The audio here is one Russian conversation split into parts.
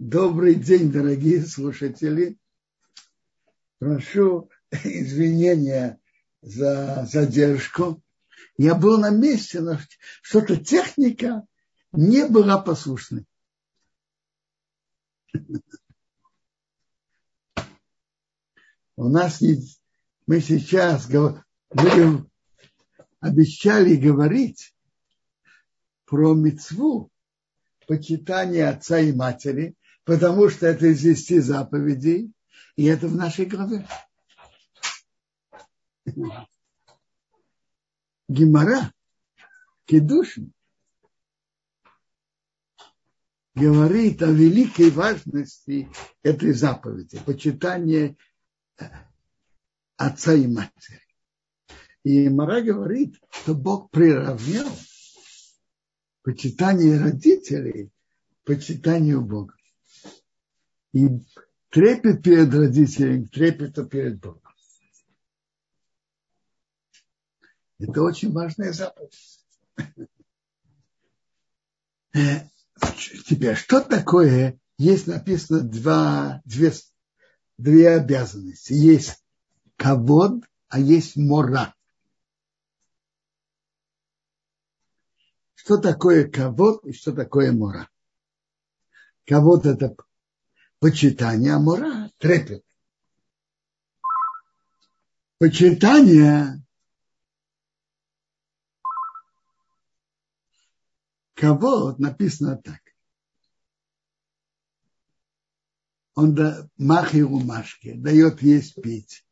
Добрый день, дорогие слушатели. Прошу извинения за задержку. Я был на месте, но что-то техника не была послушной. У нас есть, мы сейчас будем, обещали говорить про мецву почитания отца и матери, потому что это из десяти заповедей, и это в нашей главе. Гимара, Кедушин, говорит о великой важности этой заповеди, почитания отца и матери. И Мара говорит, что Бог приравнял почитание родителей почитанию Бога. И трепет перед родителями, трепету перед Богом. Это очень важная заповедь. Э, теперь, что такое, есть написано два, две, две обязанности. Есть кавод, а есть мора. Что такое кавод и что такое мора? Кавод это почитание, а мора трепет. Почитание кого написано так. Он да, махи умашки, дает есть пить.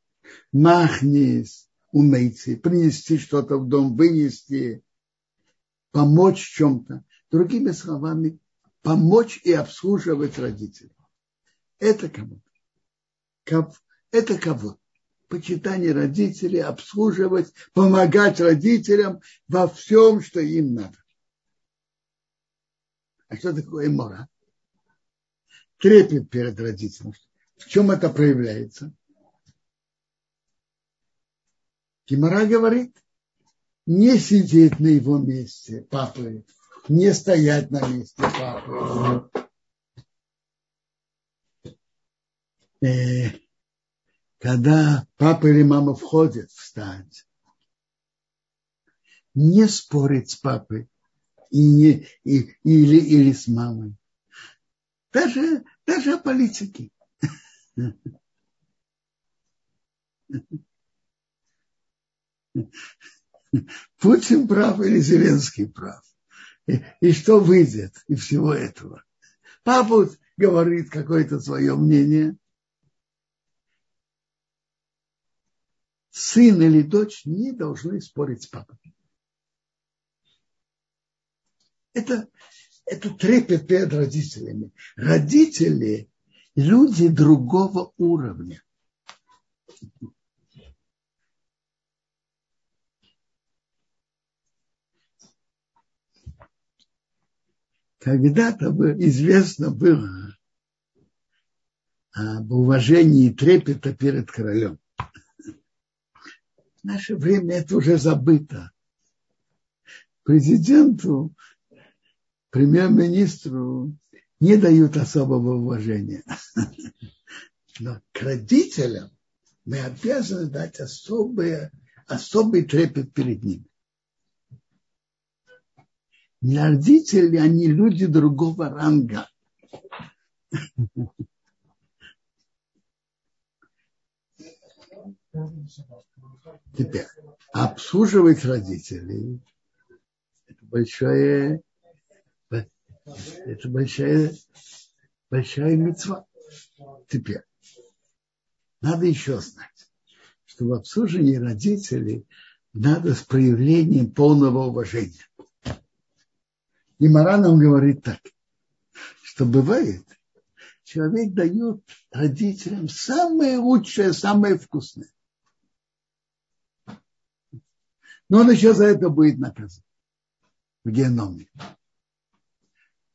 Махнис, умейцы, принести что-то в дом, вынести, помочь чем-то. Другими словами, помочь и обслуживать родителей. Это кому? Это кого? Почитание родителей, обслуживать, помогать родителям во всем, что им надо. А что такое мора? Трепет перед родителем. В чем это проявляется? Кимара говорит, не сидеть на его месте папы, не стоять на месте папы. Э, когда папа или мама входят встать, не спорить с папой и не, и, или, или с мамой. Даже, даже о политике. Путин прав или Зеленский прав. И, и что выйдет из всего этого? Папа говорит какое-то свое мнение. Сын или дочь не должны спорить с папой. Это, это трепет перед родителями. Родители – люди другого уровня. когда-то известно было об уважении трепета перед королем. Наше время это уже забыто. Президенту, премьер-министру не дают особого уважения. Но к родителям мы обязаны дать особое, особый трепет перед ними не родители, они люди другого ранга. Теперь, обслуживать родителей это большое, это большая, большая мецва. Теперь, надо еще знать, что в обслуживании родителей надо с проявлением полного уважения. И Мара нам говорит так, что бывает, человек дает родителям самое лучшее, самое вкусное. Но он еще за это будет наказан в геноме.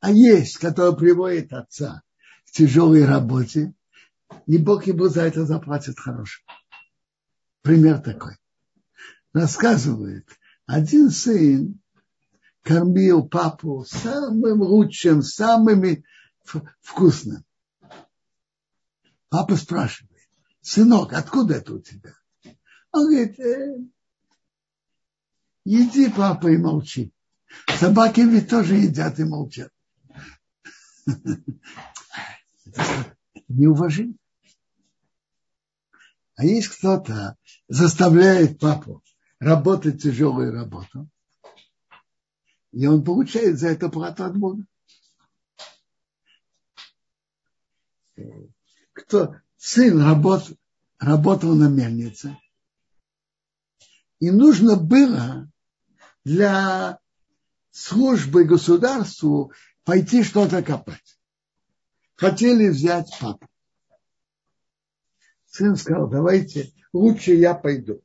А есть, который приводит отца к тяжелой работе, и Бог ему за это заплатит хорошо. Пример такой. Рассказывает, один сын кормил папу самым лучшим, самыми вкусным. Папа спрашивает, сынок, откуда это у тебя? Он говорит, э, иди, папа, и молчи. Собаки ведь тоже едят и молчат. Неуважение. А есть кто-то заставляет папу работать тяжелую работу, и он получает за это плату от Бога. Кто сын работ, работал на мельнице, и нужно было для службы государству пойти что-то копать. Хотели взять папу. Сын сказал, давайте, лучше я пойду.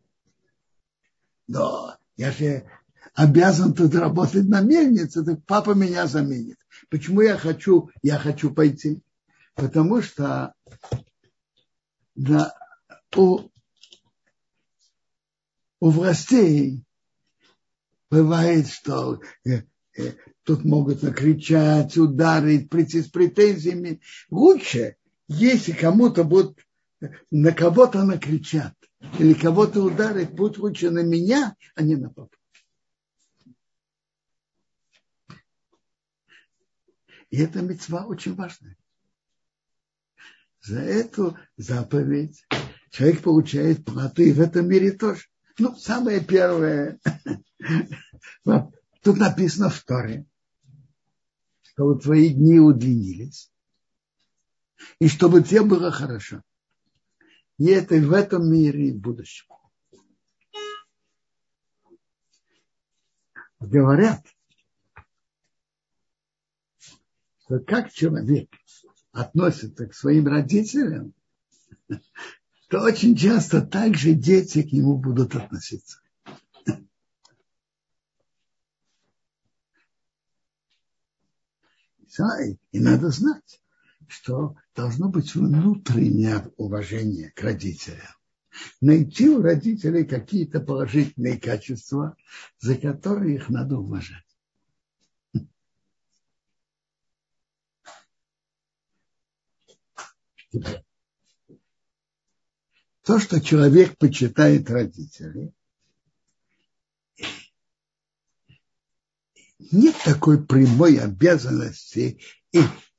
Но я же обязан тут работать на мельнице, так папа меня заменит. Почему я хочу, я хочу пойти? Потому что да, у, у властей бывает, что э, э, тут могут накричать, ударить, прийти с претензиями. Лучше, если кому-то будут, на кого-то накричат или кого-то ударить, будь лучше на меня, а не на папу. И эта мецва очень важная. За эту заповедь человек получает плату и в этом мире тоже. Ну, самое первое, тут написано в Торе, что твои дни удлинились, и чтобы тебе было хорошо. И это в этом мире, и в будущем. Говорят, что как человек относится к своим родителям, то очень часто также дети к нему будут относиться. И надо знать, что должно быть внутреннее уважение к родителям. Найти у родителей какие-то положительные качества, за которые их надо уважать. То, что человек почитает родителей, нет такой прямой обязанности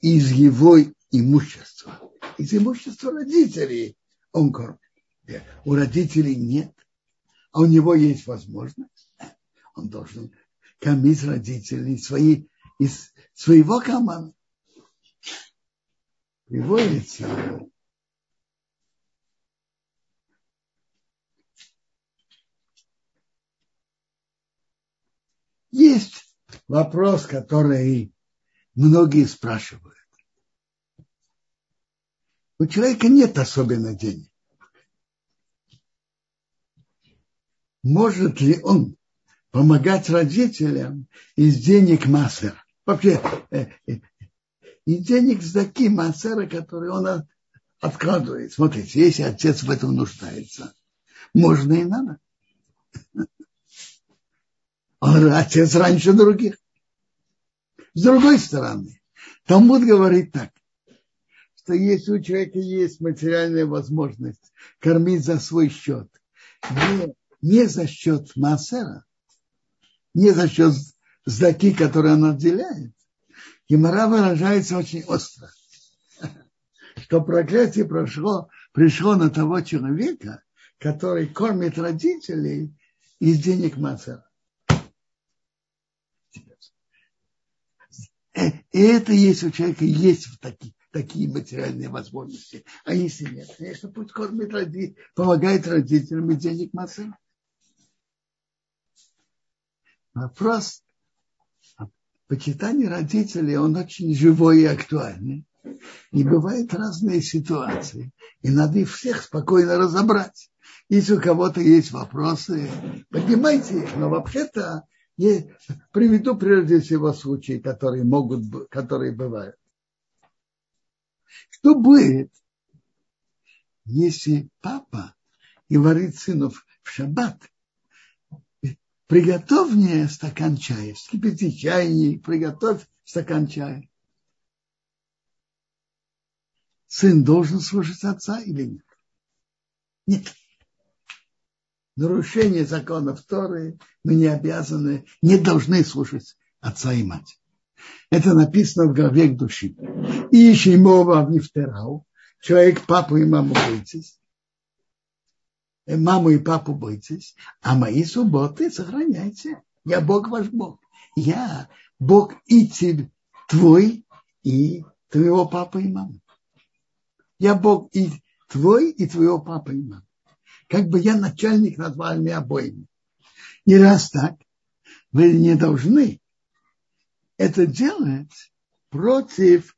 из его имущества. Из имущества родителей он кормит. У родителей нет, а у него есть возможность. Он должен кормить родителей свои, из своего кармана приводится Есть вопрос, который многие спрашивают. У человека нет особенно денег. Может ли он помогать родителям из денег массера? Вообще, э, э, и денег с таким мацера, который он откладывает. Смотрите, если отец в этом нуждается, можно и надо. Он отец раньше других. С другой стороны, Талмуд говорит так, что если у человека есть материальная возможность кормить за свой счет, не, не за счет Массера, не за счет сдаки, которые он отделяет, Гемора выражается очень остро, что проклятие прошло, пришло на того человека, который кормит родителей из денег Мацера. Э, и это есть у человека, есть такие, такие материальные возможности. А если нет, конечно, пусть кормит родителей, помогает родителям из денег Мацера. Вопрос почитание родителей, он очень живой и актуальный. И бывают разные ситуации. И надо их всех спокойно разобрать. Если у кого-то есть вопросы, поднимайте их. Но вообще-то я приведу прежде всего случаи, которые могут, которые бывают. Что будет, если папа говорит сыну в шаббат, приготовь мне стакан чая, вскипяти чайник, приготовь стакан чая. сын должен слушать отца или нет? Нет. Нарушение законов Торы мы не обязаны, не должны слушать отца и мать. Это написано в главе к души. И ищи мова в нефтерау. Человек папу и маму бойтесь. Э, маму и папу бойтесь. А мои субботы сохраняйте. Я Бог ваш Бог. Я Бог и тебе, твой, и твоего папы и мамы. Я Бог и твой, и твоего папы и мамы. Как бы я начальник над вами обоими. И раз так, вы не должны это делать против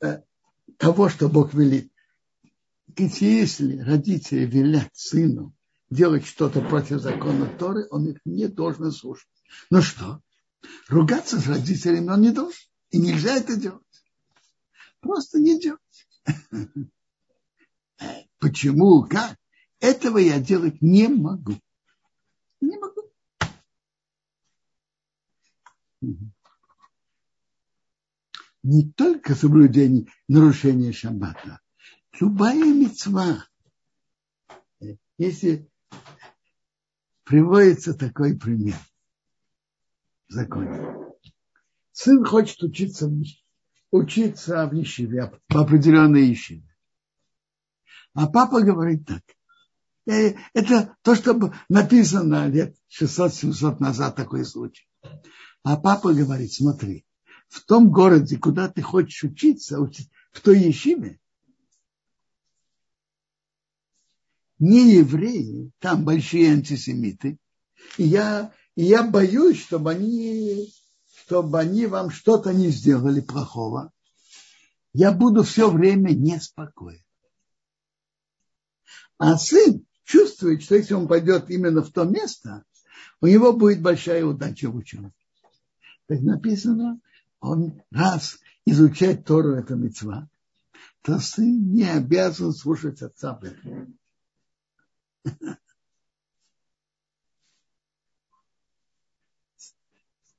э, того, что Бог велит. Если родители велят сыну делать что-то против закона Торы, он их не должен слушать. Ну что? Ругаться с родителями он не должен. И нельзя это делать. Просто не делать. Почему? Как? Этого я делать не могу. Не могу. Не только соблюдение, нарушение шаббата. Любая мецва. Если приводится такой пример в законе. Сын хочет учиться, учиться в Ешиве, по определенной Ешиве. А папа говорит так. Это то, что написано лет 600-700 назад такой случай. А папа говорит, смотри, в том городе, куда ты хочешь учиться, в той ешиве, не евреи, там большие антисемиты. И я, и я боюсь, чтобы они, чтобы они вам что-то не сделали плохого. Я буду все время неспокоен. А сын чувствует, что если он пойдет именно в то место, у него будет большая удача в учебе. Так написано, он раз изучать Тору это мецва, то сын не обязан слушать отца.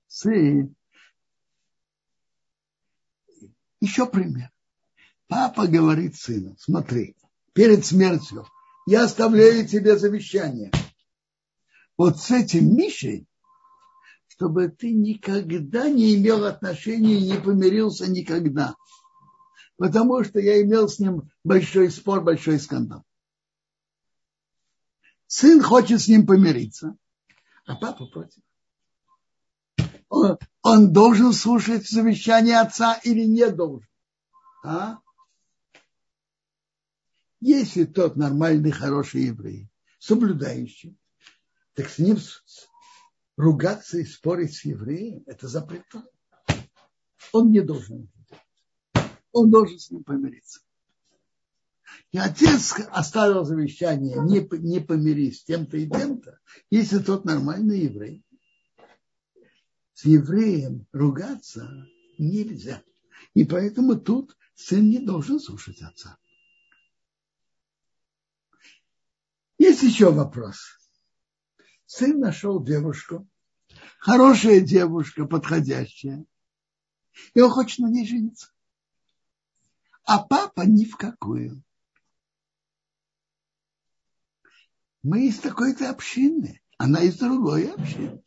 Сын. Еще пример. Папа говорит сыну, смотри, перед смертью я оставляю тебе завещание. Вот с этим Мишей, чтобы ты никогда не имел отношений и не помирился никогда. Потому что я имел с ним большой спор, большой скандал. Сын хочет с ним помириться, а папа против. Он, он должен слушать завещание отца или не должен? А? Если тот нормальный, хороший еврей, соблюдающий, так с ним ругаться и спорить с евреем, это запрещено. Он не должен. Он должен с ним помириться. И отец оставил завещание, не, не помирись с тем-то и тем-то, если тот нормальный еврей. С евреем ругаться нельзя. И поэтому тут сын не должен слушать отца. Есть еще вопрос. Сын нашел девушку, хорошая девушка, подходящая, и он хочет на ней жениться. А папа ни в какую. Мы из такой-то общины, она из другой общины.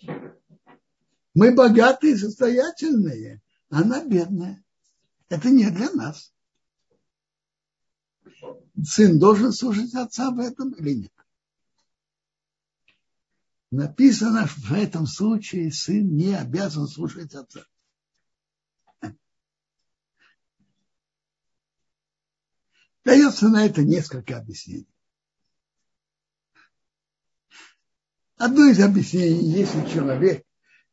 Мы богатые, состоятельные, она бедная. Это не для нас. Сын должен слушать отца в этом или нет? Написано, в этом случае сын не обязан слушать отца. Дается на это несколько объяснений. Одно из объяснений, если человек,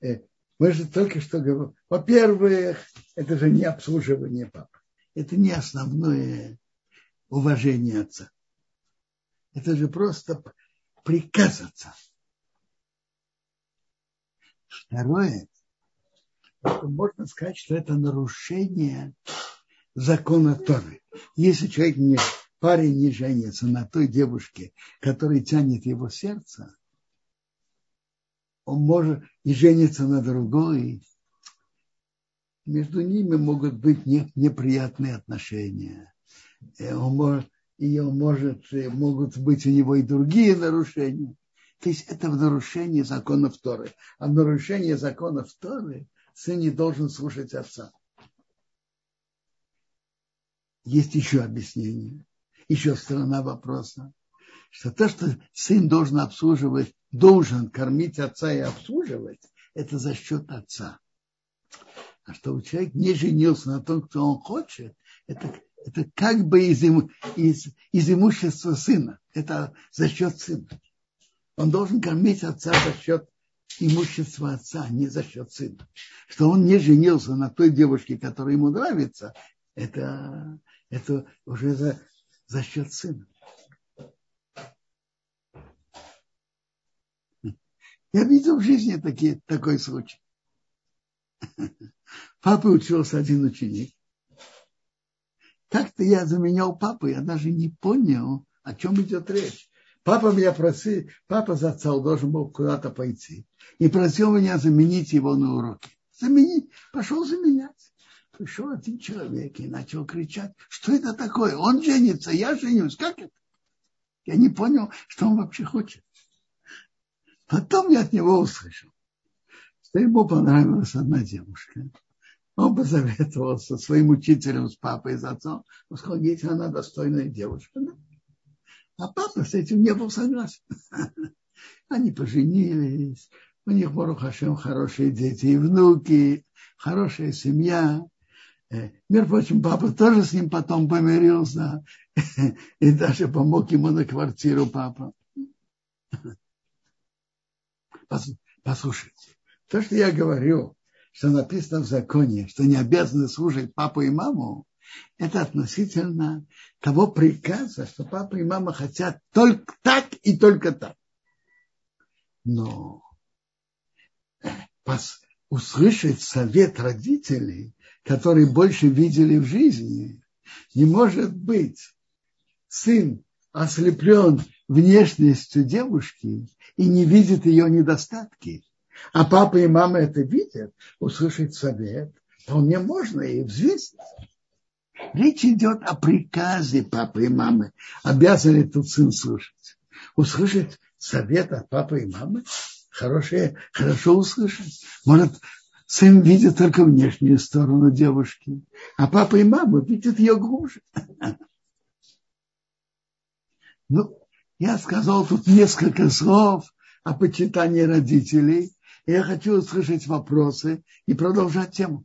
э, мы же только что говорим, во-первых, это же не обслуживание папы. Это не основное уважение отца. Это же просто приказ отца. Второе, можно сказать, что это нарушение закона Торы. Если человек не, парень не женится на той девушке, которая тянет его сердце, он может и жениться на другой. Между ними могут быть неприятные отношения. он может, ее может, могут быть у него и другие нарушения. То есть это в нарушении законов Торы. А в нарушении законов Торы сын не должен слушать отца. Есть еще объяснение, еще сторона вопроса, что то, что сын должен обслуживать, должен кормить отца и обслуживать, это за счет отца. А что человек не женился на том, кто он хочет, это, это как бы из, из, из имущества сына. Это за счет сына. Он должен кормить отца за счет имущества отца, не за счет сына. Что он не женился на той девушке, которая ему нравится, это, это уже за, за счет сына. Я видел в жизни такие, такой случай. Папа учился один ученик. Как-то я заменял папу, я даже не понял, о чем идет речь. Папа меня просил, папа зацал, должен был куда-то пойти. И просил меня заменить его на уроке. Заменить, пошел заменять. Пришел один человек и начал кричать, что это такое? Он женится, я женюсь. Как это? Я не понял, что он вообще хочет. Потом я от него услышал, что ему понравилась одна девушка. Он посоветовался своим учителем, с папой, с отцом. Он сказал, если она достойная девушка. А папа с этим не был согласен. Они поженились, у них, Барухашем, хорошие дети и внуки, хорошая семья. Э, между прочим, папа тоже с ним потом помирился и даже помог ему на квартиру папа. Послушайте, то, что я говорю, что написано в законе, что не обязаны служить папу и маму, это относительно того приказа, что папа и мама хотят только так и только так. Но э, услышать совет родителей, которые больше видели в жизни, не может быть сын ослеплен внешностью девушки и не видит ее недостатки, а папа и мама это видят, услышать совет, вполне можно и взвесить. Речь идет о приказе папы и мамы. Обязан ли тут сын слушать? Услышать совет от папы и мамы? Хорошее, хорошо услышать. Может, сын видит только внешнюю сторону девушки, а папа и мама видят ее глубже. Ну, я сказал тут несколько слов о почитании родителей. И я хочу услышать вопросы и продолжать тему.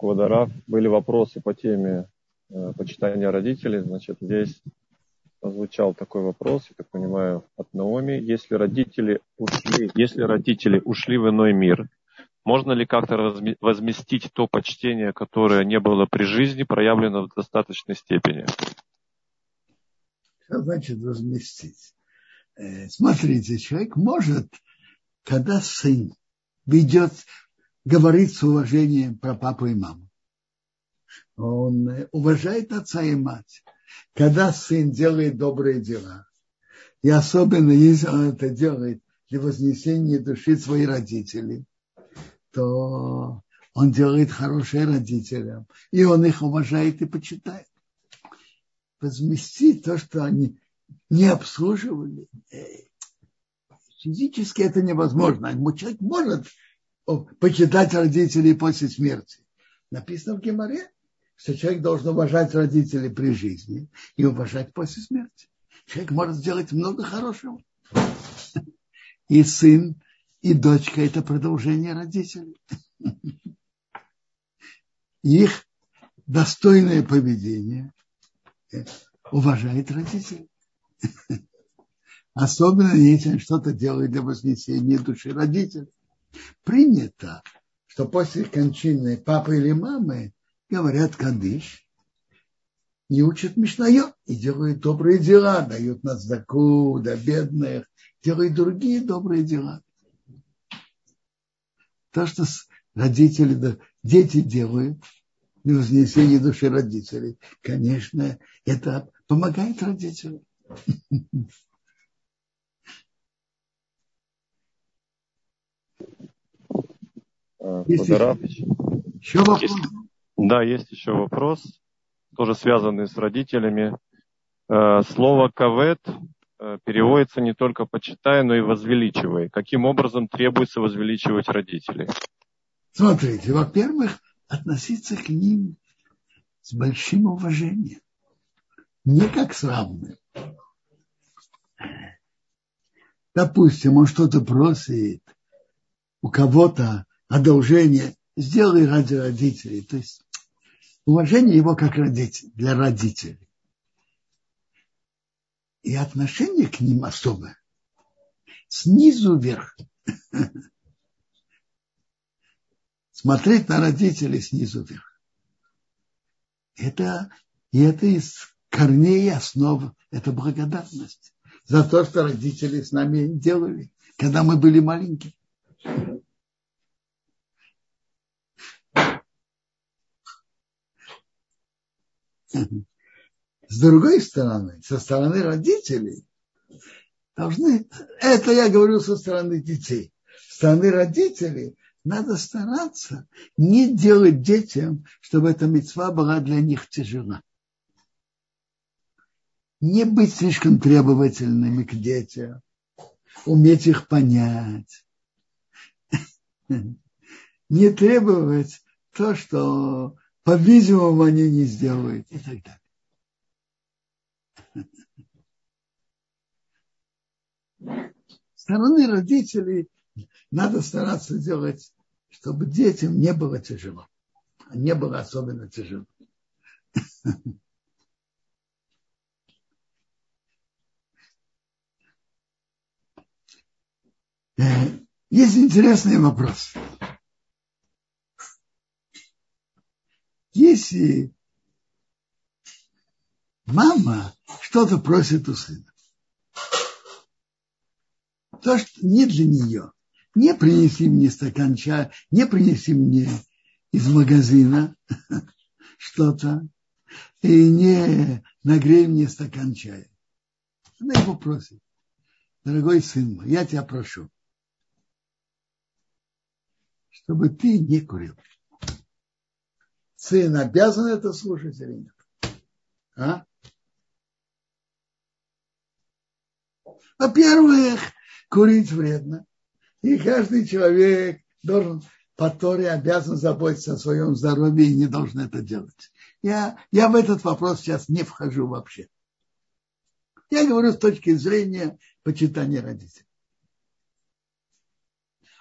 А, Квадарав, были вопросы по теме э, почитания родителей. Значит, здесь звучал такой вопрос, я так понимаю, от Наоми. Если родители ушли, если родители ушли в иной мир, можно ли как-то возместить то почтение, которое не было при жизни, проявлено в достаточной степени? Что значит возместить? Э, смотрите, человек может, когда сын ведет, говорит с уважением про папу и маму, он э, уважает отца и мать. Когда сын делает добрые дела, и особенно если он это делает для вознесения души своих родителей, то он делает хорошее родителям, и он их уважает и почитает возместить то, что они не обслуживали. Э, физически это невозможно. Человек может почитать родителей после смерти. Написано в Геморе, что человек должен уважать родителей при жизни и уважать после смерти. Человек может сделать много хорошего. И сын, и дочка – это продолжение родителей. Их достойное поведение уважает родителей. Особенно если что-то делает для вознесения души родителей. Принято, что после кончины папы или мамы говорят кадыш, и учат Мишнайо, и делают добрые дела, дают на сдаку, до бедных, делают другие добрые дела. То, что родители, дети делают, на вознесение души родителей. Конечно, это помогает родителям. Если... Еще вопрос? Да, есть еще вопрос, тоже связанный с родителями. Э, слово «кавет» э, переводится не только «почитай», но и «возвеличивай». Каким образом требуется возвеличивать родителей? Смотрите, во-первых, относиться к ним с большим уважением. Не как с равным. Допустим, он что-то просит, у кого-то одолжение, сделай ради родителей. То есть уважение его как родитель, для родителей. И отношение к ним особое. Снизу вверх. Смотреть на родителей снизу вверх. Это, и это из корней и основ, это благодарность за то, что родители с нами делали, когда мы были маленькие. С другой стороны, со стороны родителей, должны, это я говорю со стороны детей, со стороны родителей надо стараться не делать детям, чтобы эта мецва была для них тяжела. Не быть слишком требовательными к детям, уметь их понять. Не требовать то, что, по-видимому, они не сделают и так далее. стороны родителей надо стараться делать, чтобы детям не было тяжело. Не было особенно тяжело. Э, есть интересный вопрос. Если мама что-то просит у сына, то, что не для нее. Не принеси мне стакан чая, не принеси мне из магазина что-то, и не нагрей мне стакан чая. Она его просит. Дорогой сын мой, я тебя прошу, чтобы ты не курил. Сын обязан это слушать или нет? А? Во-первых, курить вредно. И каждый человек должен по Торе обязан заботиться о своем здоровье и не должен это делать. Я, я в этот вопрос сейчас не вхожу вообще. Я говорю с точки зрения почитания родителей.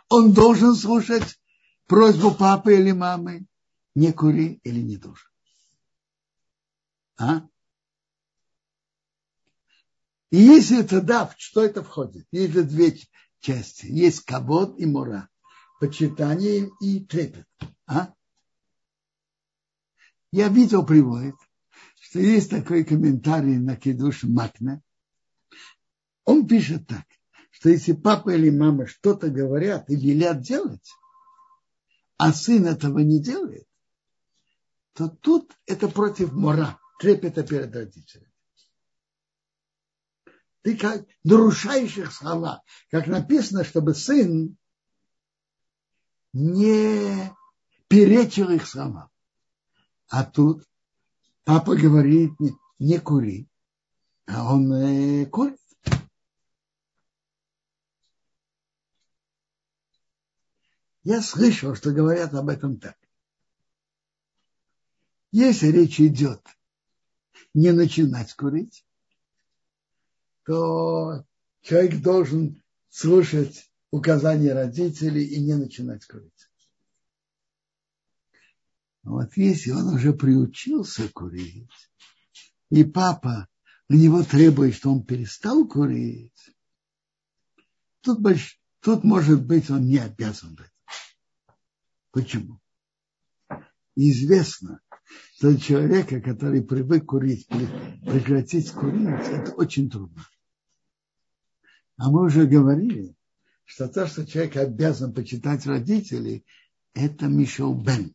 Он должен слушать просьбу папы или мамы, не кури или не должен. А? И если это да, что это входит? Есть две части. Есть кабот и мора. Почитание и трепет. А? Я видел приводит, что есть такой комментарий на Кедуш Макна. Он пишет так, что если папа или мама что-то говорят и велят делать, а сын этого не делает, то тут это против мора, трепета перед родителями ты как нарушаешь их слова. Как написано, чтобы сын не перечил их слова. А тут папа говорит, не, не кури, а он э, курит. Я слышал, что говорят об этом так. Если речь идет не начинать курить, то человек должен слушать указания родителей и не начинать курить. Вот если он уже приучился курить, и папа у него требует, что он перестал курить, тут, больш... тут может быть, он не обязан этом. Почему? Известно, что человека, который привык курить, прекратить курить, это очень трудно. А мы уже говорили, что то, что человек обязан почитать родителей, это Мишел Бен.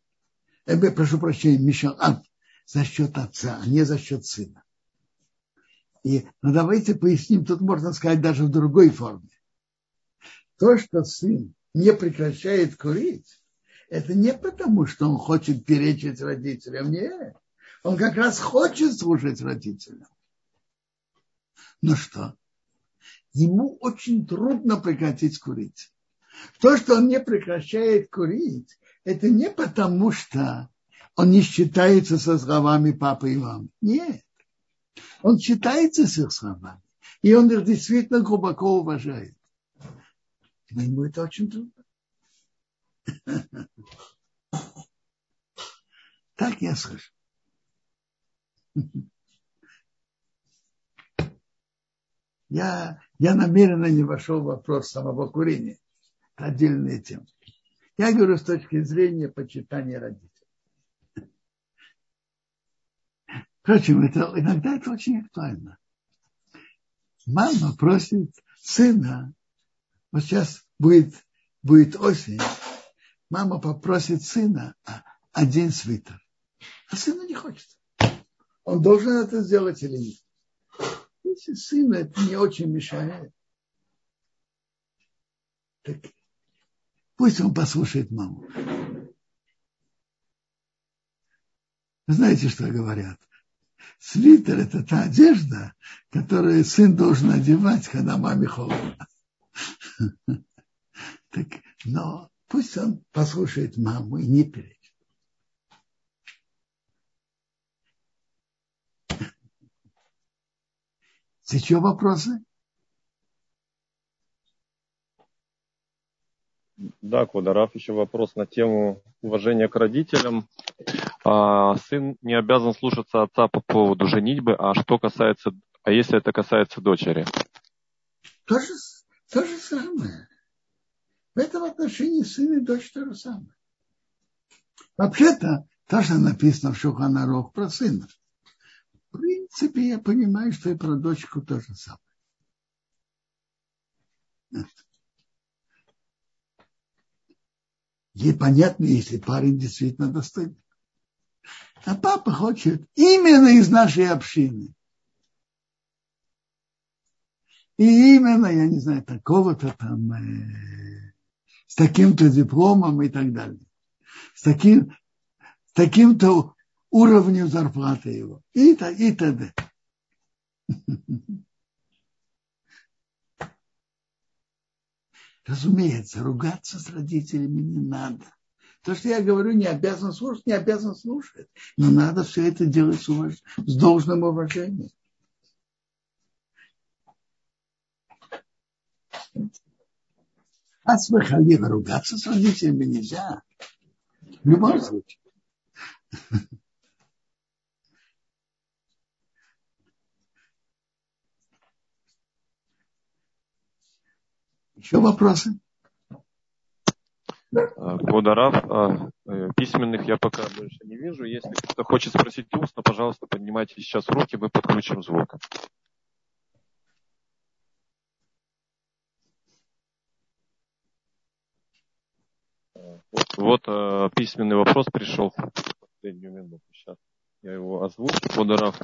Я э, прошу прощения, Мишел Ад за счет отца, а не за счет сына. И, ну, давайте поясним, тут можно сказать даже в другой форме. То, что сын не прекращает курить, Это не потому, что он хочет перечить родителям, нет. Он как раз хочет служить родителям. Ну что? Ему очень трудно прекратить курить. То, что он не прекращает курить, это не потому, что он не считается со словами папы и мамы. Нет. Он считается с их словами. И он их действительно глубоко уважает. Но ему это очень трудно. Так я слышу. Я, я намеренно не вошел в вопрос самого курения. Это отдельная тема. Я говорю с точки зрения почитания родителей. Впрочем, это, иногда это очень актуально. Мама просит сына, вот сейчас будет, будет осень, мама попросит сына один свитер. А сына не хочет. Он должен это сделать или нет? Если сына это не очень мешает, так пусть он послушает маму. Вы знаете, что говорят? Свитер – это та одежда, которую сын должен одевать, когда маме холодно. Так, но пусть он послушает маму и не перечит. Еще вопросы? Да, Квадараф, еще вопрос на тему уважения к родителям. А, сын не обязан слушаться отца по поводу женитьбы, а что касается, а если это касается дочери? То же, то же самое. В этом отношении сын и дочь то же самое. Вообще-то, то, что написано в Шуханарох про сына, в принципе, я понимаю, что и про дочку то же самое. Ей понятно, если парень действительно достойный. А папа хочет именно из нашей общины. И именно, я не знаю, такого-то там, э, с таким-то дипломом и так далее. С таким, с таким-то уровнем зарплаты его. И, и т.д. Разумеется, ругаться с родителями не надо. То, что я говорю, не обязан слушать, не обязан слушать. Но надо все это делать с, уваж... с должным уважением. А с ругаться с родителями нельзя. В любом случае. Еще вопросы? Квадарав, а, э, письменных я пока больше не вижу. Если кто-то хочет спросить устно, пожалуйста, поднимайте сейчас руки, мы подключим звук. Вот, э, письменный вопрос пришел в последнюю минуту. Сейчас я его озвучу. Квадарав.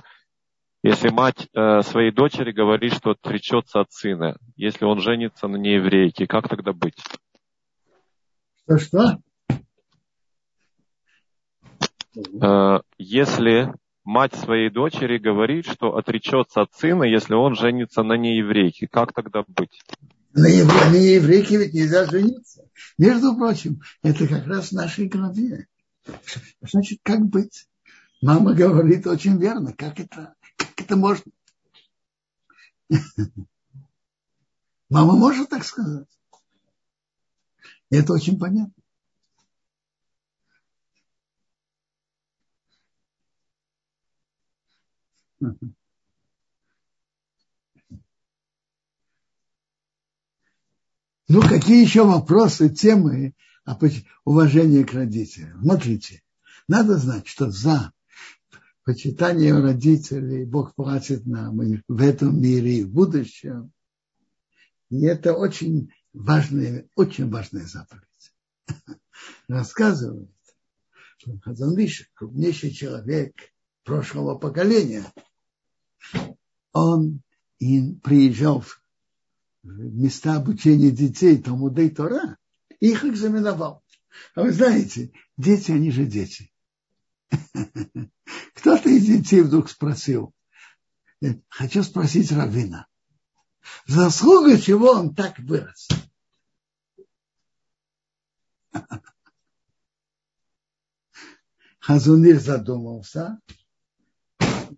Если мать э, своей дочери говорит, что отречется от сына, если он женится на нееврейке, как тогда быть? Что, что? Э, если мать своей дочери говорит, что отречется от сына, если он женится на нееврейке, как тогда быть? На, евре, на еврейке ведь нельзя жениться. Между прочим, это как раз в нашей голове. Значит, как быть? Мама говорит очень верно. Как это, как это можно? Мама может так сказать? Это очень понятно. Ну, какие еще вопросы, темы уважения к родителям? Смотрите, надо знать, что за почитание родителей Бог платит нам и в этом мире, и в будущем. И это очень важная, очень важная заповедь. Рассказывает, что Хазанвиш, крупнейший человек прошлого поколения, он приезжал в места обучения детей Талмудей Тора, их экзаменовал. А вы знаете, дети, они же дети. Кто-то из детей вдруг спросил, хочу спросить Равина, заслуга чего он так вырос? Хазунир задумался,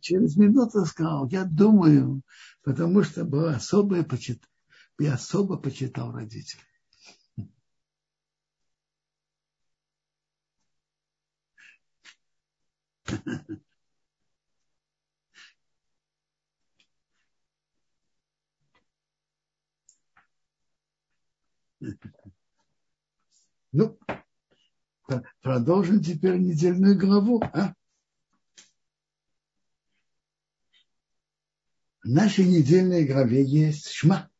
через минуту сказал, я думаю, потому что было особое почит... я особо почитал родителей. Ну, продолжим теперь недельную главу. А? В нашей недельной главе есть шма.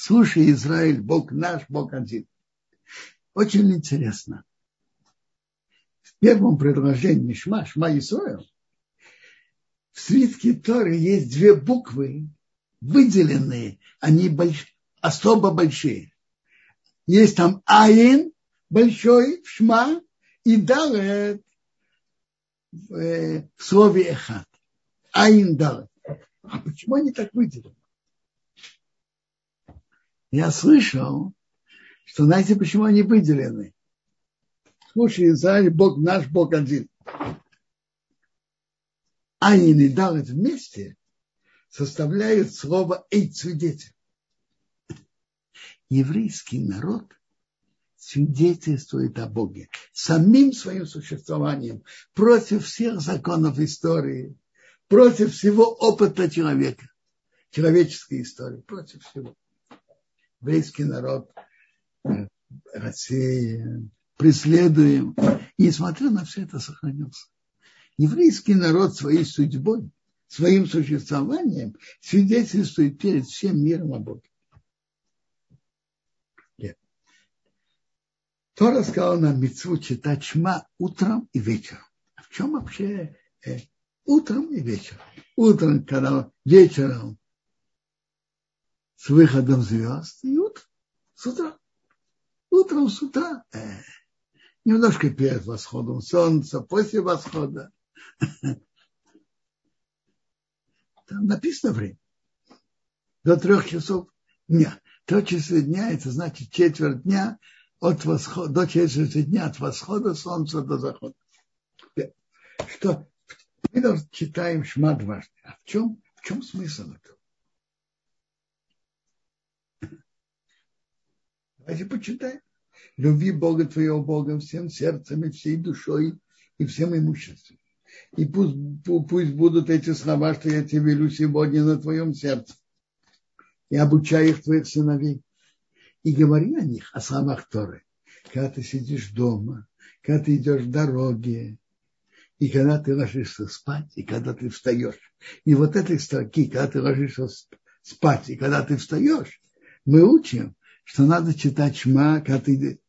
Слушай, Израиль, Бог наш, Бог один. Очень интересно. В первом предложении шма, шма Исраил, в свитке Торы есть две буквы, выделенные, они больш... особо большие. Есть там Айн, большой, в Шма, и Далет в, э, в слове Эхат. Айн Далет. А почему они так выделены? Я слышал, что знаете, почему они выделены? Слушай, Израиль, Бог наш, Бог один. Айн и Далет вместе составляют слово «эйт свидетель». Еврейский народ свидетельствует о Боге самим своим существованием против всех законов истории, против всего опыта человека, человеческой истории, против всего. Еврейский народ э, Россия, преследуем. И несмотря на все это сохранился. Еврейский народ своей судьбой, своим существованием свидетельствует перед всем миром о Боге. Тора сказал нам мецву читать шма утром и вечером. А в чем вообще э, утром и вечером? Утром, когда вечером с выходом звезд, и утром, с утра. Утром с утра. Э, немножко перед восходом солнца, после восхода. Там написано время. До трех часов дня. Трех часов дня, это значит четверть дня от восхода, до четверти дня от восхода солнца до захода. Что мы читаем шма дважды. А в чем, в чем смысл этого? Давайте почитаем. Люби Бога твоего Бога всем сердцем и всей душой и всем имуществом. И пусть, пусть будут эти слова, что я тебе велю сегодня на твоем сердце. И обучай их твоих сыновей и говори о них, о словах Торы, когда ты сидишь дома, когда ты идешь в дороге, и когда ты ложишься спать, и когда ты встаешь. И вот этой строки, когда ты ложишься спать, и когда ты встаешь, мы учим, что надо читать шма, когда ты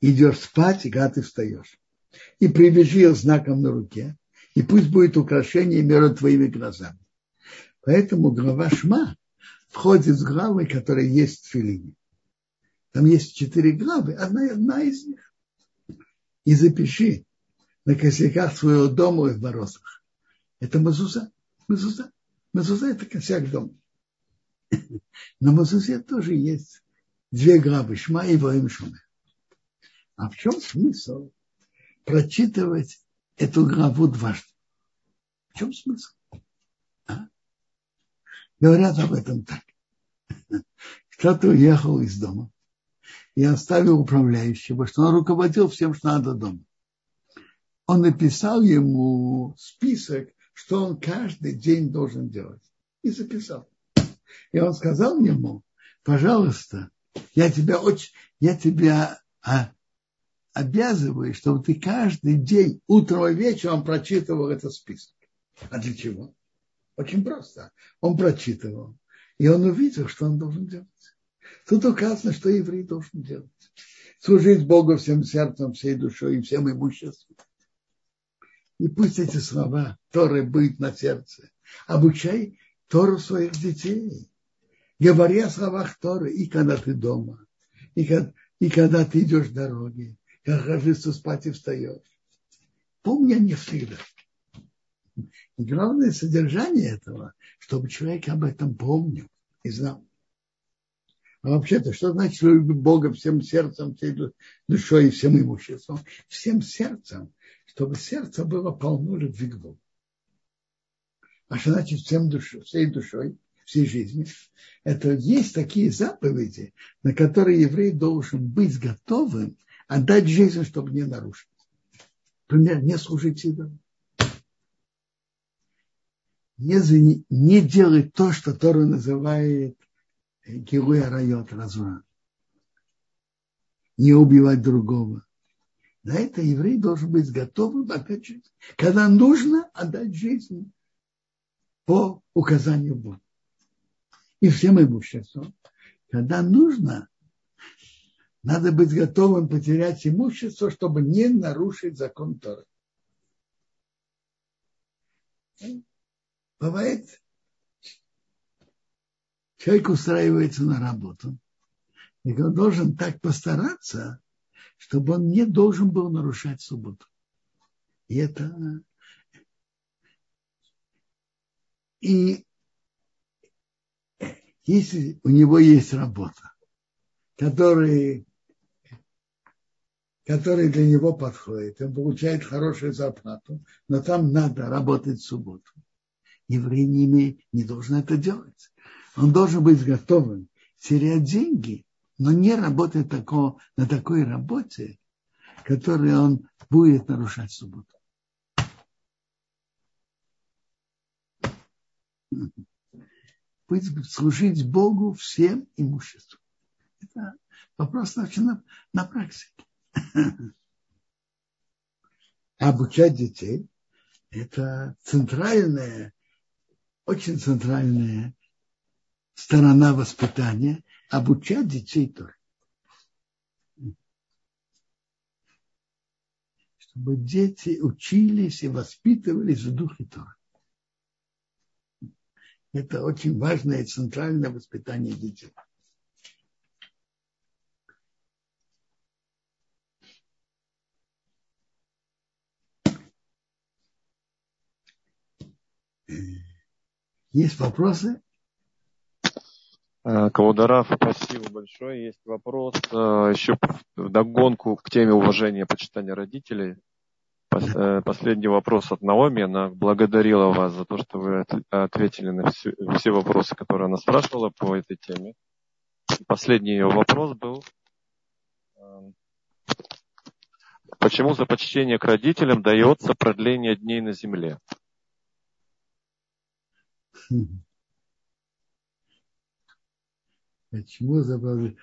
идешь спать, и когда ты встаешь. И привяжи ее знаком на руке, и пусть будет украшение между твоими глазами. Поэтому глава шма входит в главы, которые есть в филине. Там есть четыре главы, одна, одна из них. И запиши на косяках своего дома и в воротах. Это мазуза. Мазуза. Мазуза – это косяк дома. На мазузе тоже есть две главы, Шма и Воим Шуме. А в чем смысл прочитывать эту главу дважды? В чем смысл? А? Говорят об этом так. Кто-то уехал из дома, и оставил управляющего, что он руководил всем, что надо дома. Он написал ему список, что он каждый день должен делать. И записал. И он сказал ему, пожалуйста, я тебя очень, я тебя а, обязываю, чтобы ты каждый день, утром и вечером прочитывал этот список. А для чего? Очень просто. Он прочитывал, и он увидел, что он должен делать. Тут указано, что еврей должен делать. Служить Богу всем сердцем, всей душой и всем имуществом. И пусть эти слова Торы будет на сердце. Обучай Тору своих детей. Говори о словах Торы и когда ты дома, и когда, и когда ты идешь в дороге, как ложишься спать и встаешь. Помни не всегда. И главное содержание этого, чтобы человек об этом помнил и знал. А вообще-то, что значит любить Бога всем сердцем, всей душой и всем имуществом? Всем сердцем, чтобы сердце было полно любви к Богу. А что значит всем душой, всей душой, всей жизни? Это есть такие заповеди, на которые еврей должен быть готовым отдать жизнь, чтобы не нарушить. Например, не служить идолам. Не, не делать то, что Тора называет Героя райот разврат. Не убивать другого. На это еврей должен быть готовым отдать жизнь. Когда нужно отдать жизнь по указанию Бога. И всем имуществом. Когда нужно, надо быть готовым потерять имущество, чтобы не нарушить закон Торы. Бывает, человек устраивается на работу, и он должен так постараться, чтобы он не должен был нарушать субботу. И это и если у него есть работа, которая, которая для него подходит, он получает хорошую зарплату, но там надо работать в субботу. Еврей не, имеет, не должен это делать. Он должен быть готовым терять деньги, но не работать тако, на такой работе, которой он будет нарушать субботу. Быть, служить Богу всем имуществом. Это вопрос вообще на, на практике. Обучать детей – это центральная, очень центральная сторона воспитания – обучать детей тоже. Чтобы дети учились и воспитывались в духе Тора. Это очень важное и центральное воспитание детей. Есть вопросы? Э, Каударав, спасибо большое. Есть вопрос э, еще в догонку к теме уважения и почитания родителей. Э, последний вопрос от Наоми. Она благодарила вас за то, что вы ответили на все, все вопросы, которые она спрашивала по этой теме. Последний ее вопрос был. Эм, почему за почтение к родителям дается продление дней на земле? Почему забавляю?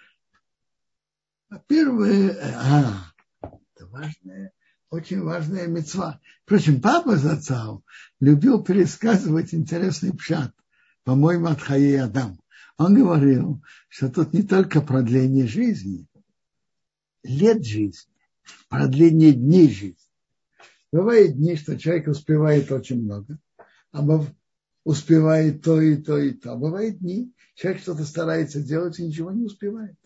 Первое, а, это важное, очень важная мецва. Впрочем, папа Зацал любил пересказывать интересный пшат, по-моему, от Хаи Адам. Он говорил, что тут не только продление жизни, лет жизни, продление дней жизни. Бывают дни, что человек успевает очень много, а успевает то и то и то. А бывают дни, человек что-то старается делать и ничего не успевает.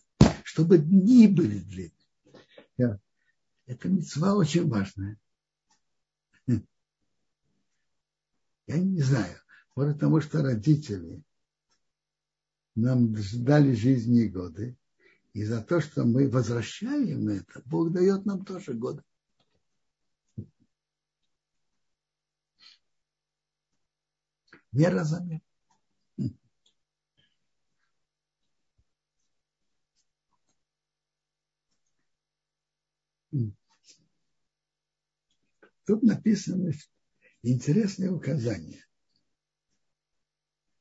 Чтобы дни были длинные. Это мецва очень важная. Я не знаю. Вот потому что родители нам дали жизни и годы. И за то, что мы возвращаем это, Бог дает нам тоже годы. Вера за мир. Тут написано интересное указание.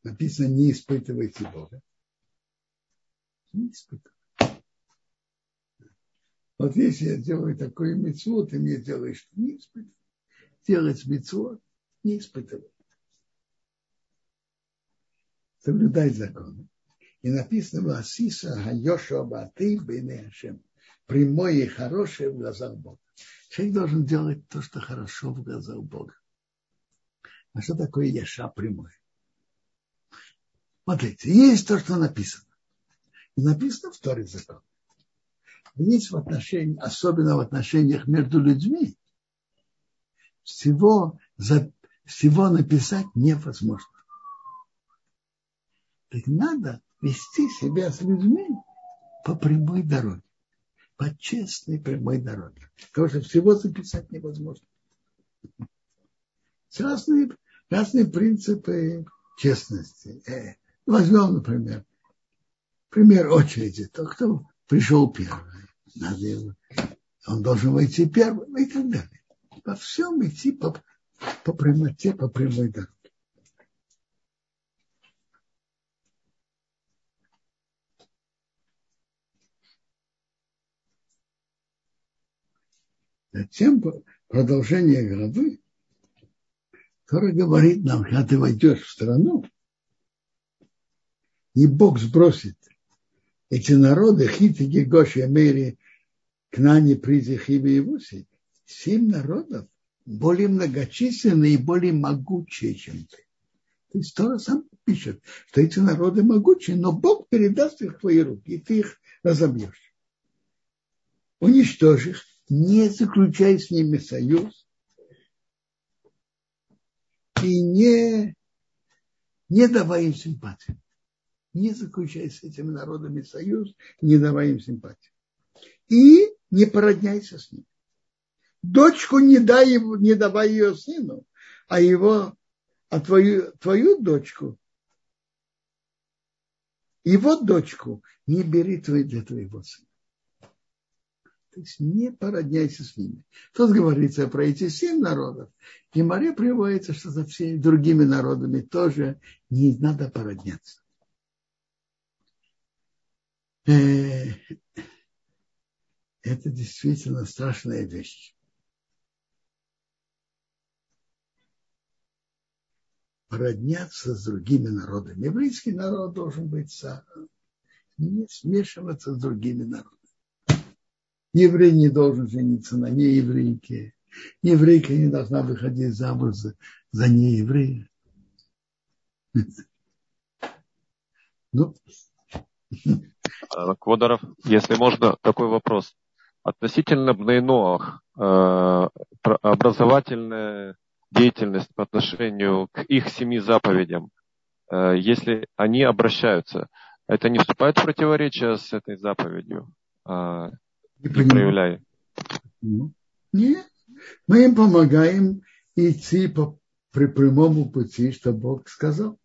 Написано, не испытывайте Бога. Не испытывайте. Вот если я делаю такое мецву, ты мне делаешь, не испытывай. Делать мецву, не испытывай соблюдать законы. И написано Васиса Хайоша Баты Бенешем. Прямое и хорошее в глазах Бога. Человек должен делать то, что хорошо в глазах Бога. А что такое Яша прямой? Смотрите, есть то, что написано. И написано в Торе закон. есть в отношениях, особенно в отношениях между людьми, всего, за, всего написать невозможно. Так надо вести себя с людьми по прямой дороге, по честной прямой дороге. Потому что всего записать невозможно. Разные, разные принципы честности. Э, возьмем, например, пример очереди. Тот, кто пришел первый, надо его, он должен войти первым и так далее. Во всем идти по, по прямоте, по прямой дороге. Затем продолжение главы, которое говорит нам, когда ты войдешь в страну, и Бог сбросит эти народы, Хиты, Гегоши, Амери, Кнани, Призи, Хиви и Вуси, семь народов более многочисленные и более могучие, чем ты. То есть Тора сам пишет, что эти народы могучие, но Бог передаст их в твои руки, и ты их разобьешь. Уничтожишь не заключай с ними союз и не, не давай им симпатию. Не заключай с этими народами союз, не давай им симпатию. И не породняйся с ними. Дочку не, дай его, не давай ее сыну, а его, а твою, твою дочку, его дочку не бери для твоего сына. То есть не породняйся с ними. Тут говорится про эти семь народов. И море приводится, что за всеми другими народами тоже не надо породняться. Э, это действительно страшная вещь. Породняться с другими народами. Еврейский народ должен быть не смешиваться с другими народами. Еврей не должен жениться на нееврейке. Еврейка не должна выходить замуж за, за нееврея. Ну. Квадаров, если можно, такой вопрос. Относительно Бнейноах, э, образовательная деятельность по отношению к их семи заповедям, э, если они обращаются, это не вступает в противоречие с этой заповедью? А, не. Ну, нет. Мы им помогаем идти по при прямому пути, что Бог сказал.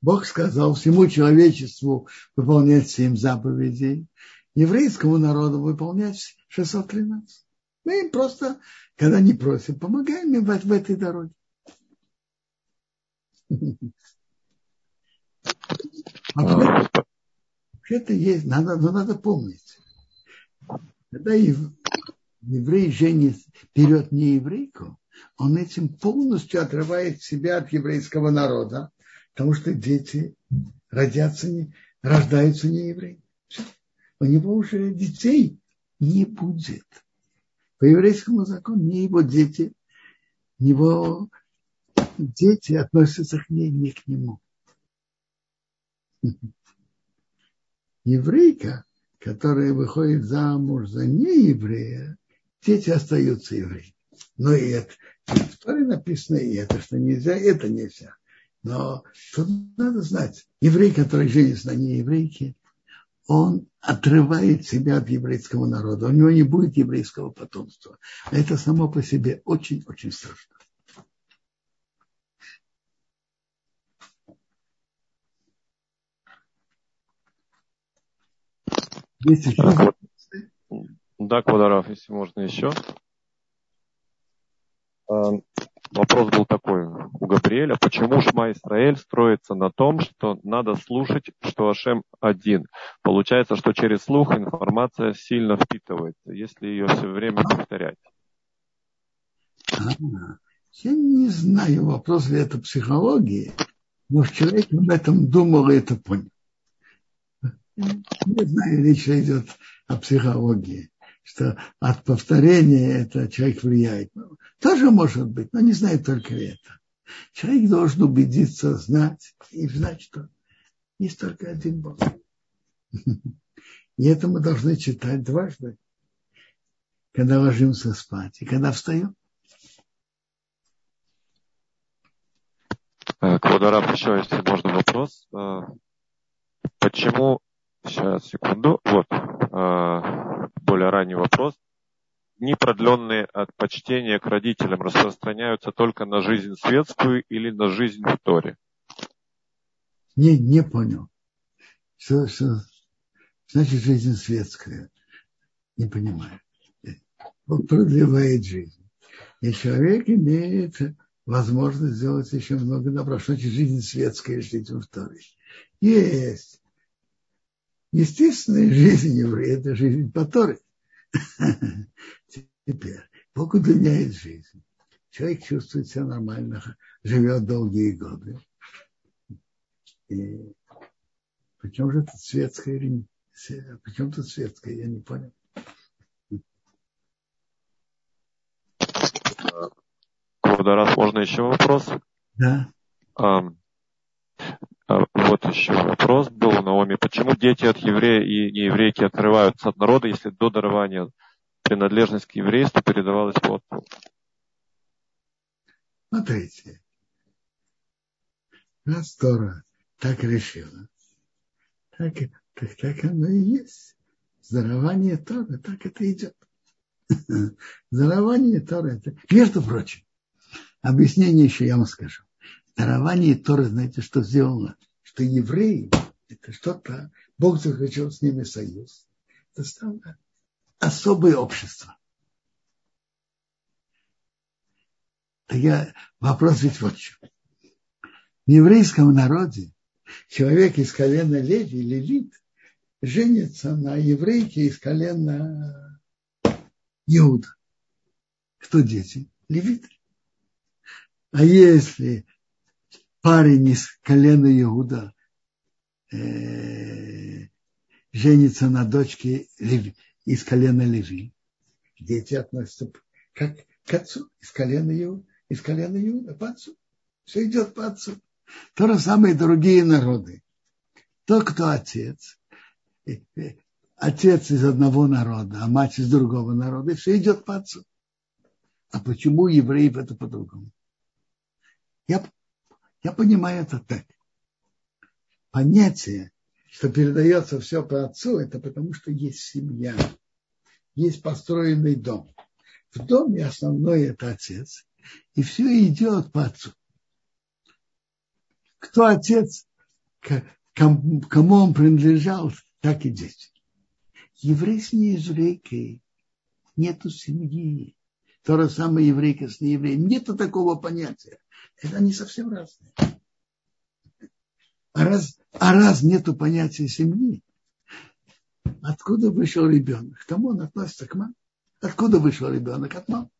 Бог сказал всему человечеству выполнять семь заповедей, еврейскому народу выполнять 613. Мы им просто, когда не просим, помогаем им в, в этой дороге. Вообще-то есть, надо, но надо помнить. Когда еврей женит вперед не еврейку, он этим полностью отрывает себя от еврейского народа, потому что дети родятся, не, рождаются не евреи. У него уже детей не будет. По еврейскому закону не его дети, его дети относятся к ней, не к нему. Еврейка которая выходит замуж за нееврея, дети остаются евреями. Но и это, в Торе написано и это, что нельзя, это нельзя. Но тут надо знать, еврей, который женится на нееврейке, он отрывает себя от еврейского народа. У него не будет еврейского потомства. А это само по себе очень-очень страшно. Есть еще? Да, Квадоров, если можно еще. А, вопрос был такой у Габриэля. Почему Шма Исраэль строится на том, что надо слушать, что Ашем один? Получается, что через слух информация сильно впитывается, если ее все время повторять. Я не знаю, вопрос ли это психологии, но человек об этом думал и это понял. Не знаю, речь идет о психологии, что от повторения это человек влияет. Тоже может быть, но не знаю только это. Человек должен убедиться, знать и знать, что есть только один Бог. И это мы должны читать дважды, когда ложимся спать и когда встаем. Э, Квадараб, еще, если можно, вопрос. Э, почему, сейчас, секунду, вот, э, более ранний вопрос. Дни, продленные от почтения к родителям, распространяются только на жизнь светскую или на жизнь в Торе? Не, не понял. Что, что значит жизнь светская? Не понимаю. Он продлевает жизнь. И человек имеет возможность сделать еще много добра. Что значит жизнь светская, жизнь в Торе? Есть. Естественная жизнь еврея – это жизнь по Торе. Теперь, Бог удлиняет жизнь. Человек чувствует себя нормально, живет долгие годы. И причем же это светское, причем тут светское, я не понял. Квадарас, можно еще вопрос? Да. Вот еще вопрос был Наоми. Почему дети от еврея и нееврейки отрываются от народа, если до дарования принадлежность к еврейству передавалась по отцу? Смотрите. Раз Тора так решила, так, так, так оно и есть. Дарование Торы, так это идет. Дарование Торы, это, между прочим, Объяснение еще я вам скажу. Дарование Торы, знаете, что сделано? Что евреи, это что-то, Бог заключил с ними союз. Это стало особое общество. Я, вопрос ведь вот в чем. В еврейском народе человек из колена Леви, Левит, женится на еврейке из колена Иуда. Кто дети? Левиты. А если парень из колена Иуда э, женится на дочке из колена Леви, дети относятся как к отцу из колена Иуда, из колена Иуда, по отцу. Все идет по отцу. То же самое и другие народы. Тот, кто отец, э, э, отец из одного народа, а мать из другого народа, все идет по отцу. А почему евреев это по-другому? Я, я понимаю это так. Понятие, что передается все по отцу, это потому что есть семья, есть построенный дом. В доме основной это отец, и все идет по отцу. Кто отец, кому он принадлежал, так и дети. Еврей с нееврейкой нету семьи. То же самое еврейка с неевреем. Нету такого понятия. Это они совсем разные. А раз, а раз нету понятия семьи, откуда вышел ребенок? К кому он относится? К маме? Откуда вышел ребенок? От мамы.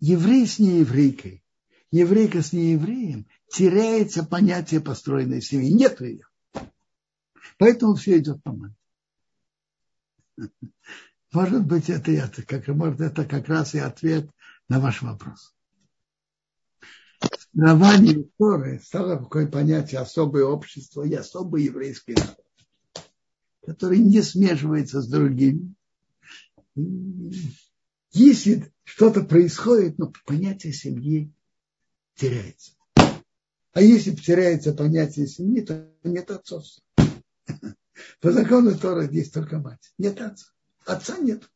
Еврей с нееврейкой, еврейка с неевреем, теряется понятие построенной семьи. Нет ее. Поэтому все идет по маме. Может быть, это, это, как, может, это как раз и ответ на ваш вопрос дарование Торы стало такое понятие особое общество и особый еврейский народ, который не смешивается с другими. Если что-то происходит, но понятие семьи теряется. А если теряется понятие семьи, то нет отцовства. По закону Тора есть только мать. Нет отца. Отца нет.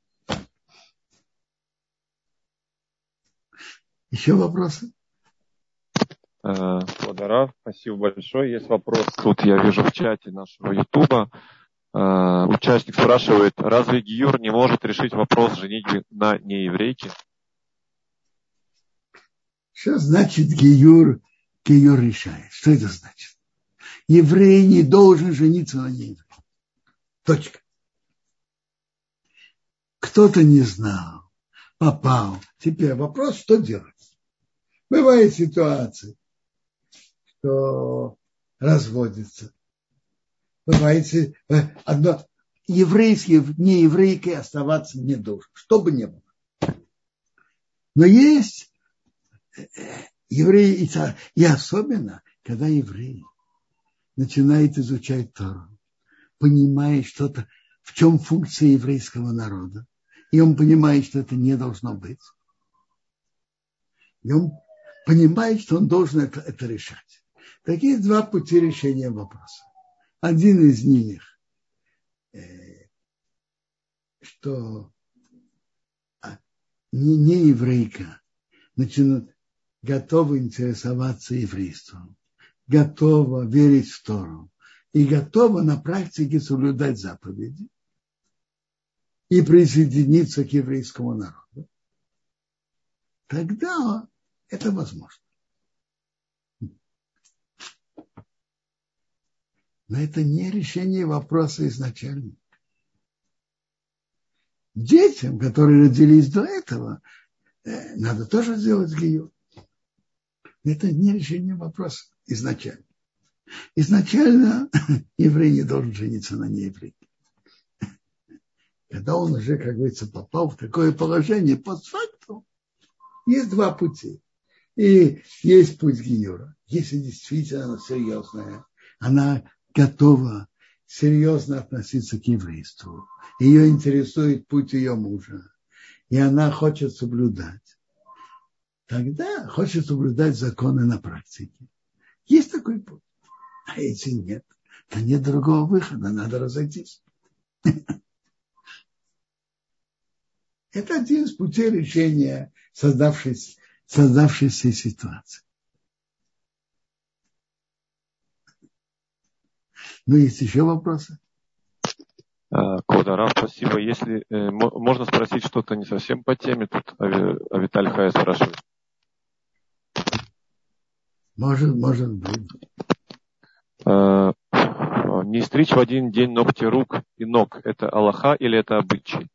Еще вопросы? Благодарав, спасибо большое. Есть вопрос, тут я вижу в чате нашего Ютуба. Э, участник спрашивает, разве Гиюр не может решить вопрос женитьбы на нееврейке? Что значит Гиюр? Гиюр решает. Что это значит? Еврей не должен жениться на нееврейке. Точка. Кто-то не знал, попал. Теперь вопрос, что делать? Бывает ситуация, что разводится. Бывает, одно, еврейский, не еврейкой оставаться не должен, что бы ни было. Но есть евреи, и особенно, когда евреи начинают изучать Тору, понимает что-то, в чем функция еврейского народа, и он понимает, что это не должно быть. И он понимает, что он должен это, это решать. Такие два пути решения вопроса. Один из них, э, что а, не, не еврейка начинает готова интересоваться еврейством, готова верить в Тору и готова на практике соблюдать заповеди и присоединиться к еврейскому народу, тогда это возможно. Но это не решение вопроса изначально. Детям, которые родились до этого, э, надо тоже сделать гию. Это не решение вопроса изначально. Изначально еврей не должен жениться на нееврейке. Когда он уже, как говорится, попал в такое положение, по факту, есть два пути. И есть путь Гиюра. Если действительно она серьезная, она готова серьезно относиться к еврейству. Ее интересует путь ее мужа. И она хочет соблюдать. Тогда хочет соблюдать законы на практике. Есть такой путь. А если нет, то нет другого выхода, надо разойтись. Это один из путей решения создавшейся, создавшейся ситуации. Ну, есть еще вопросы? А, Кода, спасибо. Если э, можно спросить что-то не совсем по теме, тут Авиталь Хая спрашивает. Может, может быть. А, не стричь в один день ногти рук и ног. Это Аллаха или это обычай?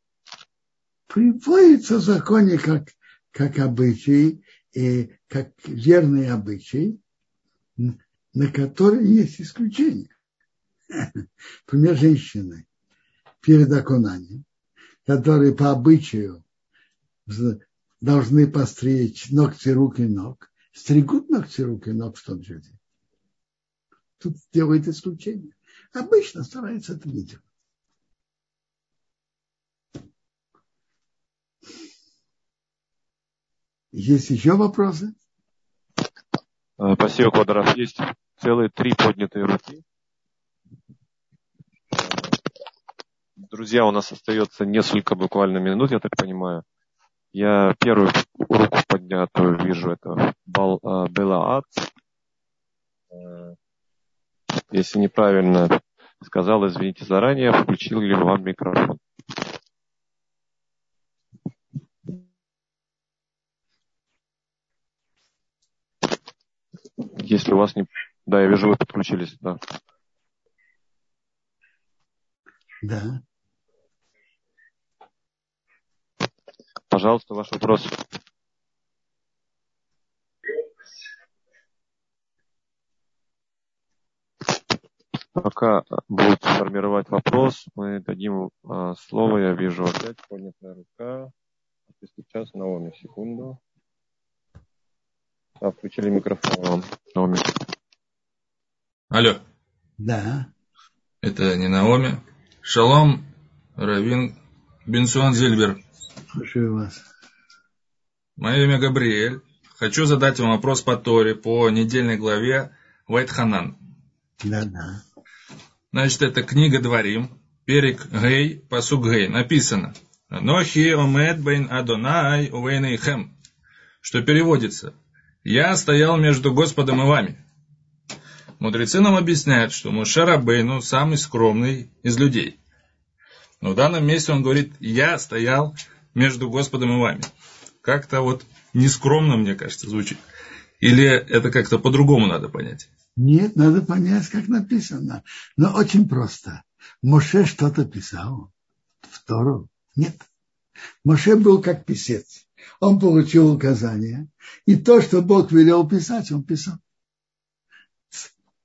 Приводится в законе как, как обычай, и как верный обычай, на который есть исключение. Пример женщины перед окунанием, которые по обычаю должны постричь ногти рук и ног, стригут ногти рук и ног в том же день. Тут делают исключение. Обычно стараются это не делать. Есть еще вопросы? Спасибо, Квадрат. Есть целые три поднятые руки. Друзья, у нас остается несколько буквально минут, я так понимаю. Я первую руку поднятую вижу, это Бал, э, Белаат. Э, если неправильно сказал, извините заранее, включил ли вам микрофон. Если у вас не... Да, я вижу, вы подключились, да. Да. Пожалуйста, ваш вопрос. Пока будет формировать вопрос, мы дадим а, слово. Я вижу опять поднятая рука. Сейчас, Наоми, секунду. А, включили микрофон. Наоми. Алло. Да. Это не Наоми. Шалом, Равин Бенсон Зильбер. Слушаю вас. Мое имя Габриэль. Хочу задать вам вопрос по Торе, по недельной главе Вайтханан. Да, да. Значит, это книга Дворим, Перик Гей, Пасук Гей. Написано. Нохи омед бейн Адонай увейнейхем. Что переводится. Я стоял между Господом и вами. Мудрецы нам объясняют, что Мушер Бейну самый скромный из людей. Но в данном месте он говорит, я стоял между Господом и вами. Как-то вот нескромно, мне кажется, звучит. Или это как-то по-другому надо понять? Нет, надо понять, как написано. Но очень просто. Моше что-то писал. Вторую. Нет. Моше был как писец. Он получил указания. И то, что Бог велел писать, он писал.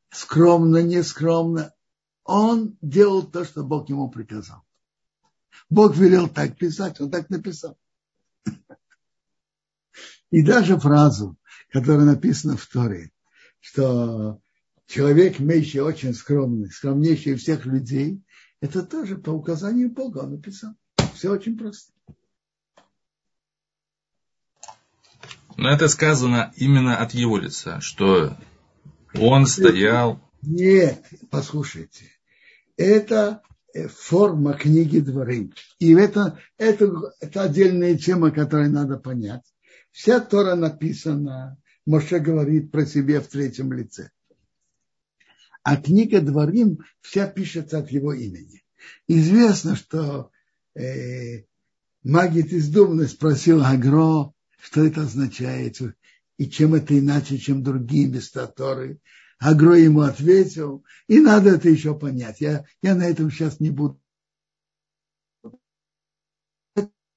Скромно, нескромно. Он делал то, что Бог ему приказал. Бог велел так писать, он так написал. И даже фразу, которая написана в Торе, что человек, имеющий очень скромный, скромнейший всех людей, это тоже по указанию Бога он написал. Все очень просто. Но это сказано именно от его лица, что он стоял. Нет, послушайте. Это форма книги дворы. И это, это, это отдельная тема, которую надо понять. Вся Тора написана, Моше говорит про себя в третьем лице. А книга Дворим вся пишется от его имени. Известно, что э, Магит из Дубны спросил Агро, что это означает, и чем это иначе, чем другие места Торы. Агро ему ответил, и надо это еще понять. Я, я на этом сейчас не буду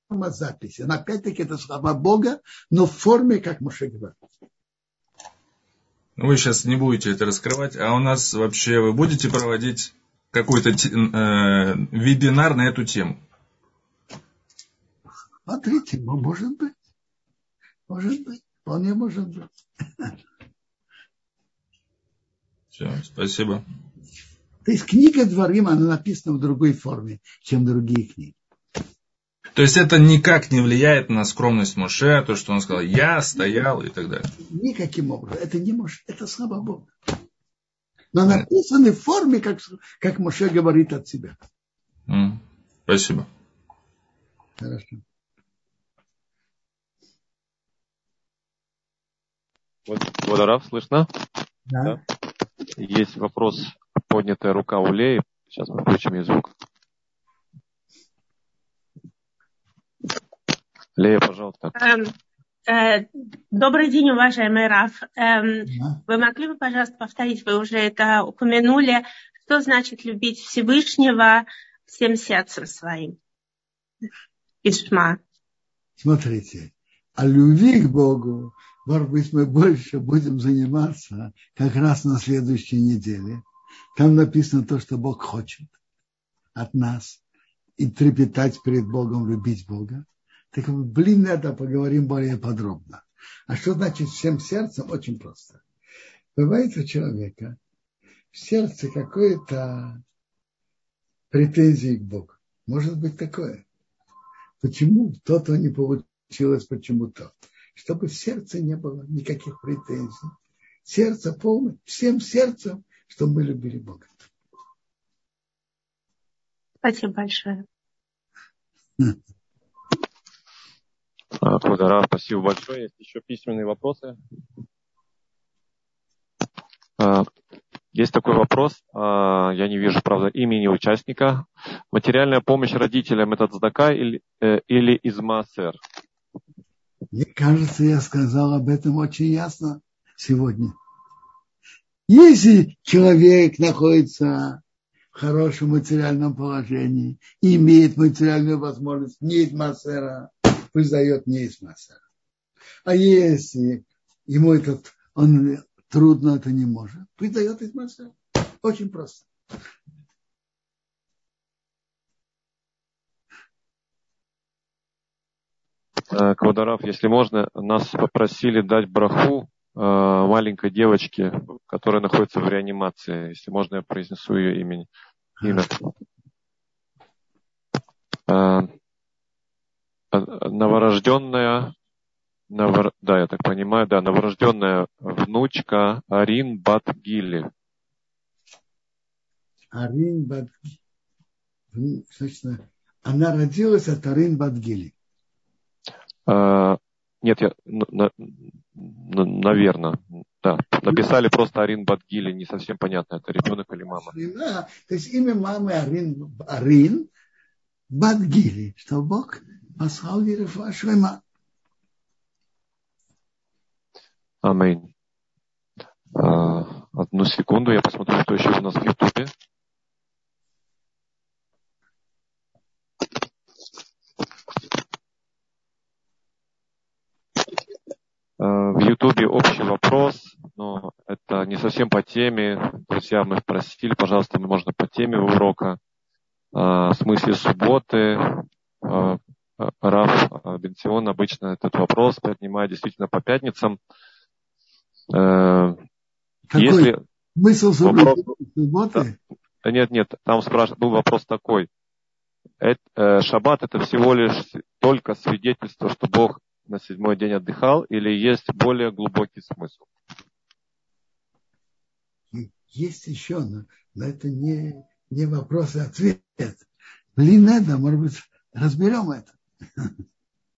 записи. Но опять-таки это слова Бога, но в форме, как Моше говорит. Вы сейчас не будете это раскрывать, а у нас вообще вы будете проводить какой-то э, вебинар на эту тему? Смотрите, может быть. Может быть. Вполне может быть. Все, спасибо. То есть книга Дворим, она написана в другой форме, чем другие книги. То есть это никак не влияет на скромность Моше, то, что он сказал, я стоял и так далее. Никаким образом. Это не может, это слава Богу. Но написаны в форме, как, как Моше говорит от себя. Спасибо. Хорошо. Вот, Водорав, слышно? Да. да. Есть вопрос, поднятая рука у Леи. Сейчас мы включим ей звук. Лея, пожалуйста. Эм, э, добрый день, уважаемый Раф. Эм, вы могли бы, пожалуйста, повторить, вы уже это упомянули, что значит любить Всевышнего всем сердцем своим? Ишма. Смотрите, о любви к Богу, может быть, мы больше будем заниматься как раз на следующей неделе. Там написано то, что Бог хочет от нас. И трепетать перед Богом, любить Бога. Так блин, это поговорим более подробно. А что значит всем сердцем? Очень просто. Бывает у человека в сердце какое-то претензии к Богу. Может быть такое. Почему то-то не получилось, почему то? Чтобы в сердце не было никаких претензий. Сердце полное, всем сердцем, чтобы мы любили Бога. Спасибо большое. Квадара, спасибо большое. Есть еще письменные вопросы? А, есть такой вопрос, а, я не вижу, правда, имени участника. Материальная помощь родителям – это цдака или, э, или из Маасер? Мне кажется, я сказал об этом очень ясно сегодня. Если человек находится в хорошем материальном положении, имеет материальную возможность не из Маасера, пусть дает не из Масара. А если ему этот, он трудно это не может, пусть дает из Масара. Очень просто. Э, Квадарав, если можно, нас попросили дать браху э, маленькой девочке, которая находится в реанимации. Если можно, я произнесу ее имя. имя. Э, новорожденная, новор, да, я так понимаю, да, новорожденная внучка Арин Батгили. Арин Батгили. Значит, она родилась от Арин Батгили. А, нет, я, на, на, наверное, да. Написали просто Арин Батгили, не совсем понятно, это ребенок или мама. Да, то есть имя мамы Арин, Арин Батгили, что Бог послал ей Шлема. Аминь. А, одну секунду, я посмотрю, что еще у нас в Ютубе. В Ютубе общий вопрос, но это не совсем по теме. Друзья, мы спросили, пожалуйста, можно по теме урока. А, в смысле субботы, а, Раф Бенцион обычно этот вопрос поднимает действительно по пятницам. Э, Какой? Если... Смысл соблюдения субботы? Нет, нет, там спрашивает, был вопрос такой. Э, шаббат это всего лишь только свидетельство, что Бог на седьмой день отдыхал, или есть более глубокий смысл? Есть еще, но, но это не, не вопрос и ответ. Блин, это, может быть, разберем это.